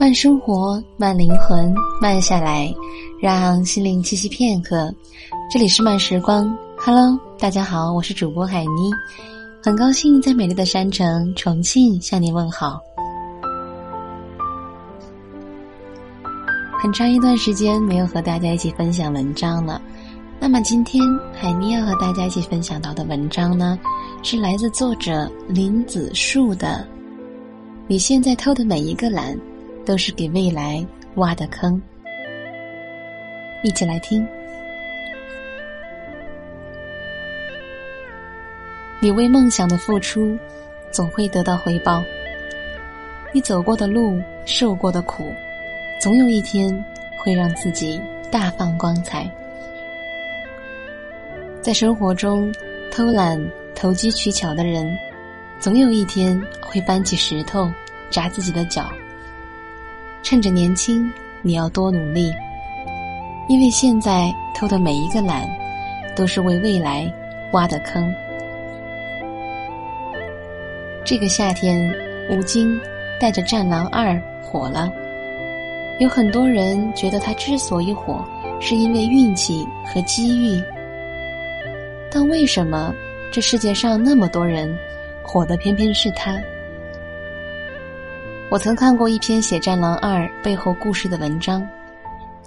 慢生活，慢灵魂，慢下来，让心灵栖息片刻。这里是慢时光，Hello，大家好，我是主播海妮，很高兴在美丽的山城重庆向您问好。很长一段时间没有和大家一起分享文章了，那么今天海妮要和大家一起分享到的文章呢，是来自作者林子树的。你现在偷的每一个懒，都是给未来挖的坑。一起来听。你为梦想的付出，总会得到回报。你走过的路，受过的苦，总有一天会让自己大放光彩。在生活中，偷懒、投机取巧的人。总有一天会搬起石头砸自己的脚。趁着年轻，你要多努力，因为现在偷的每一个懒，都是为未来挖的坑。这个夏天，吴京带着《战狼二》火了，有很多人觉得他之所以火，是因为运气和机遇。但为什么这世界上那么多人？火的偏偏是他。我曾看过一篇写《战狼二》背后故事的文章，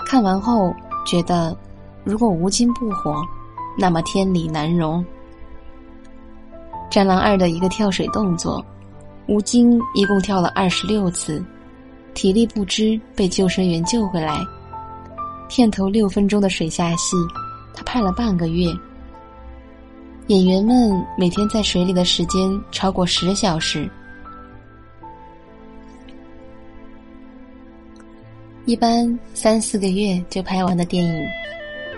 看完后觉得，如果吴京不火，那么天理难容。《战狼二》的一个跳水动作，吴京一共跳了二十六次，体力不支被救生员救回来。片头六分钟的水下戏，他拍了半个月。演员们每天在水里的时间超过十小时，一般三四个月就拍完的电影，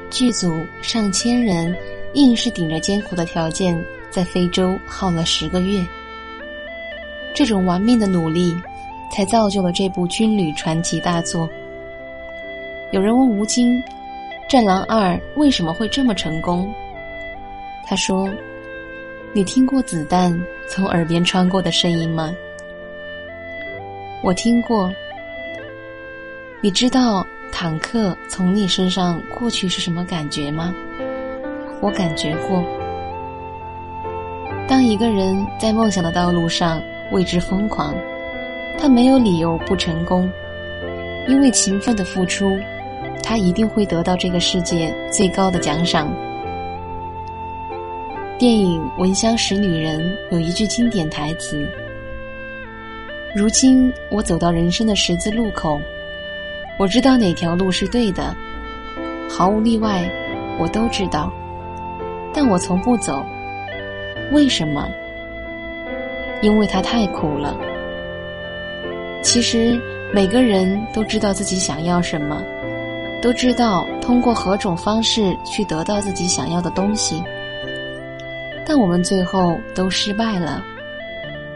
剧组上千人硬是顶着艰苦的条件在非洲耗了十个月。这种玩命的努力，才造就了这部军旅传奇大作。有人问吴京，《战狼二》为什么会这么成功？他说：“你听过子弹从耳边穿过的声音吗？我听过。你知道坦克从你身上过去是什么感觉吗？我感觉过。当一个人在梦想的道路上为之疯狂，他没有理由不成功，因为勤奋的付出，他一定会得到这个世界最高的奖赏。”电影《闻香识女人》有一句经典台词：“如今我走到人生的十字路口，我知道哪条路是对的，毫无例外，我都知道，但我从不走。为什么？因为它太苦了。其实每个人都知道自己想要什么，都知道通过何种方式去得到自己想要的东西。”但我们最后都失败了，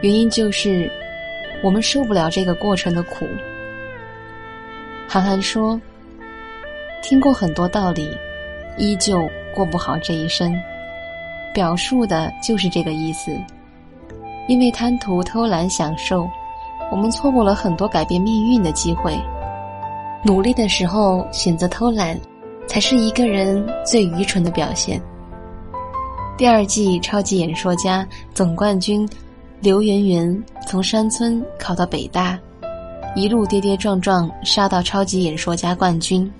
原因就是我们受不了这个过程的苦。韩寒说：“听过很多道理，依旧过不好这一生。”表述的就是这个意思。因为贪图偷懒享受，我们错过了很多改变命运的机会。努力的时候选择偷懒，才是一个人最愚蠢的表现。第二季超级演说家总冠军刘媛媛从山村考到北大，一路跌跌撞撞杀到超级演说家冠军。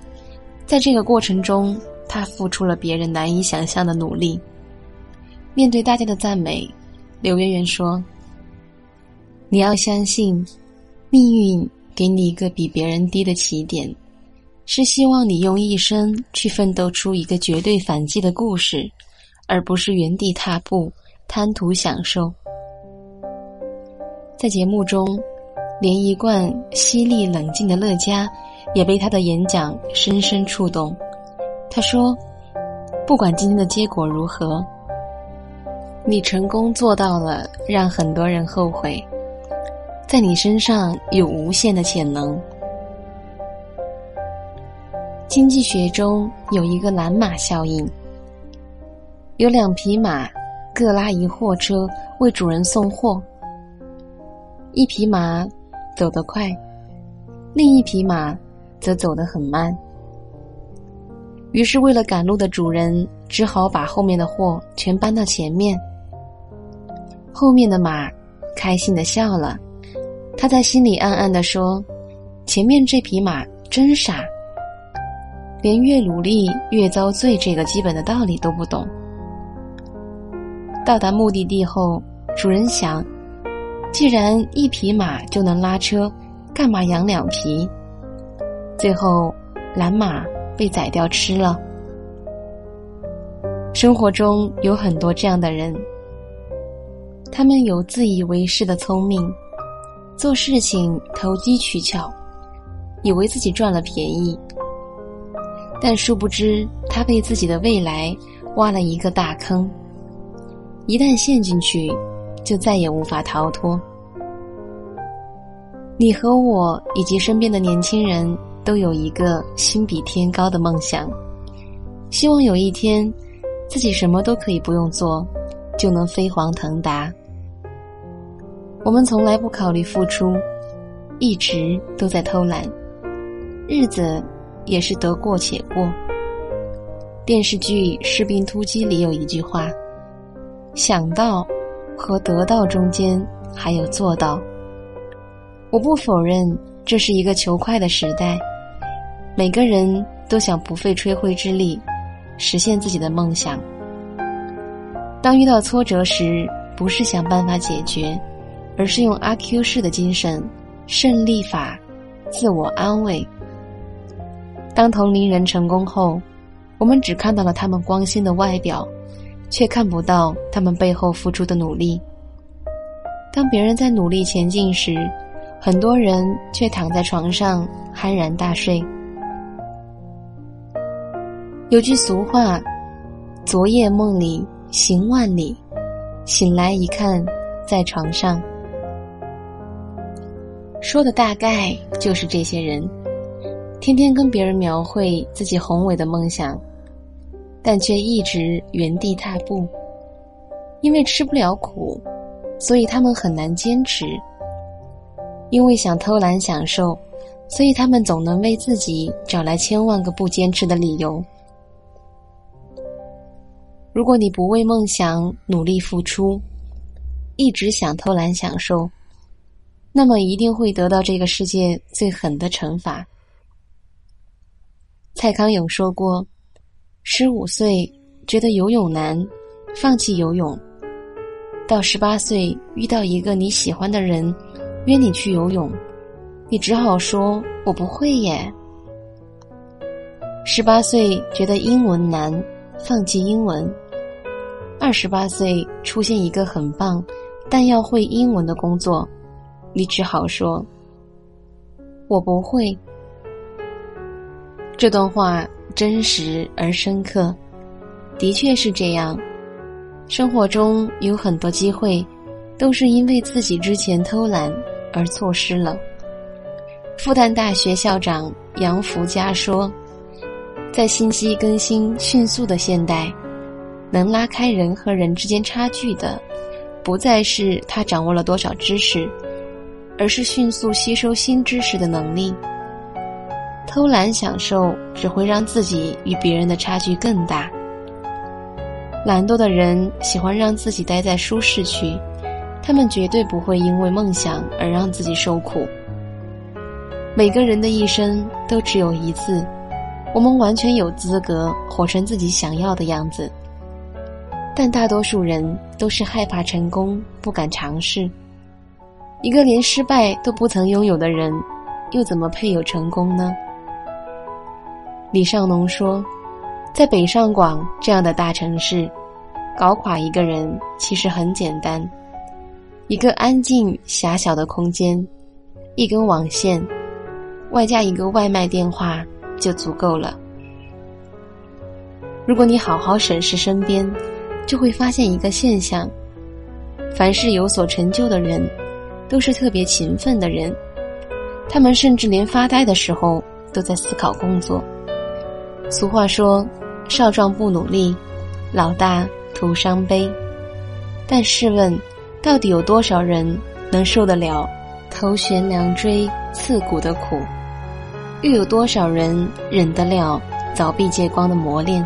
在这个过程中，他付出了别人难以想象的努力。面对大家的赞美，刘媛媛说：“你要相信，命运给你一个比别人低的起点，是希望你用一生去奋斗出一个绝对反击的故事。”而不是原地踏步，贪图享受。在节目中，连一贯犀利冷静的乐嘉也被他的演讲深深触动。他说：“不管今天的结果如何，你成功做到了让很多人后悔，在你身上有无限的潜能。”经济学中有一个蓝马效应。有两匹马，各拉一货车为主人送货。一匹马走得快，另一匹马则走得很慢。于是，为了赶路的主人只好把后面的货全搬到前面。后面的马开心的笑了，他在心里暗暗的说：“前面这匹马真傻，连越努力越遭罪这个基本的道理都不懂。”到达目的地后，主人想：既然一匹马就能拉车，干嘛养两匹？最后，蓝马。被宰掉吃了。生活中有很多这样的人，他们有自以为是的聪明，做事情投机取巧，以为自己赚了便宜，但殊不知他被自己的未来挖了一个大坑，一旦陷进去，就再也无法逃脱。你和我以及身边的年轻人。都有一个心比天高的梦想，希望有一天，自己什么都可以不用做，就能飞黄腾达。我们从来不考虑付出，一直都在偷懒，日子也是得过且过。电视剧《士兵突击》里有一句话：“想到和得到中间还有做到。”我不否认这是一个求快的时代。每个人都想不费吹灰之力实现自己的梦想。当遇到挫折时，不是想办法解决，而是用阿 Q 式的精神胜利法自我安慰。当同龄人成功后，我们只看到了他们光鲜的外表，却看不到他们背后付出的努力。当别人在努力前进时，很多人却躺在床上酣然大睡。有句俗话：“昨夜梦里行万里，醒来一看，在床上。”说的大概就是这些人，天天跟别人描绘自己宏伟的梦想，但却一直原地踏步。因为吃不了苦，所以他们很难坚持；因为想偷懒享受，所以他们总能为自己找来千万个不坚持的理由。如果你不为梦想努力付出，一直想偷懒享受，那么一定会得到这个世界最狠的惩罚。蔡康永说过：“十五岁觉得游泳难，放弃游泳；到十八岁遇到一个你喜欢的人，约你去游泳，你只好说我不会耶。十八岁觉得英文难，放弃英文。”二十八岁出现一个很棒，但要会英文的工作，你只好说：“我不会。”这段话真实而深刻，的确是这样。生活中有很多机会，都是因为自己之前偷懒而错失了。复旦大学校长杨福佳说：“在信息更新迅速的现代。”能拉开人和人之间差距的，不再是他掌握了多少知识，而是迅速吸收新知识的能力。偷懒享受只会让自己与别人的差距更大。懒惰的人喜欢让自己待在舒适区，他们绝对不会因为梦想而让自己受苦。每个人的一生都只有一次，我们完全有资格活成自己想要的样子。但大多数人都是害怕成功，不敢尝试。一个连失败都不曾拥有的人，又怎么配有成功呢？李尚龙说，在北上广这样的大城市，搞垮一个人其实很简单，一个安静狭小的空间，一根网线，外加一个外卖电话就足够了。如果你好好审视身边。就会发现一个现象：凡是有所成就的人，都是特别勤奋的人。他们甚至连发呆的时候都在思考工作。俗话说：“少壮不努力，老大徒伤悲。”但试问，到底有多少人能受得了头悬梁锥刺骨的苦？又有多少人忍得了凿壁借光的磨练？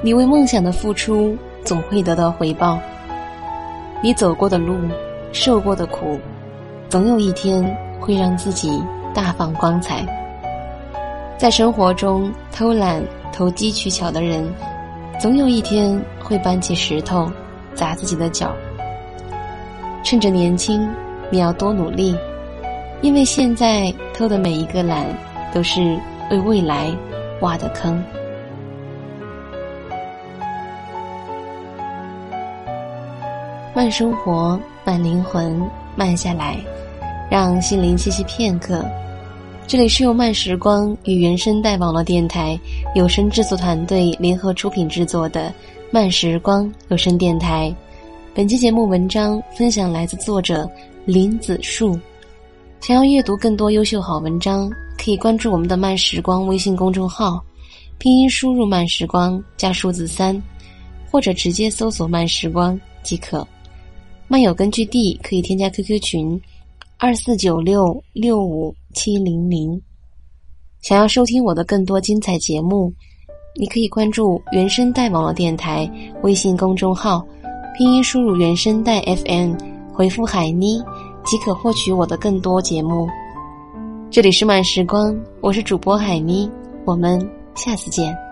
你为梦想的付出，总会得到回报。你走过的路，受过的苦，总有一天会让自己大放光彩。在生活中偷懒、投机取巧的人，总有一天会搬起石头砸自己的脚。趁着年轻，你要多努力，因为现在偷的每一个懒，都是为未来挖的坑。慢生活，慢灵魂，慢下来，让心灵栖息片刻。这里是由慢时光与原声带网络电台有声制作团队联合出品制作的慢时光有声电台。本期节目文章分享来自作者林子树。想要阅读更多优秀好文章，可以关注我们的慢时光微信公众号，拼音输入慢时光加数字三，或者直接搜索慢时光即可。漫友根据地可以添加 QQ 群二四九六六五七零零。想要收听我的更多精彩节目，你可以关注原声带网络电台微信公众号，拼音输入原声带 FM，回复海妮即可获取我的更多节目。这里是慢时光，我是主播海妮，我们下次见。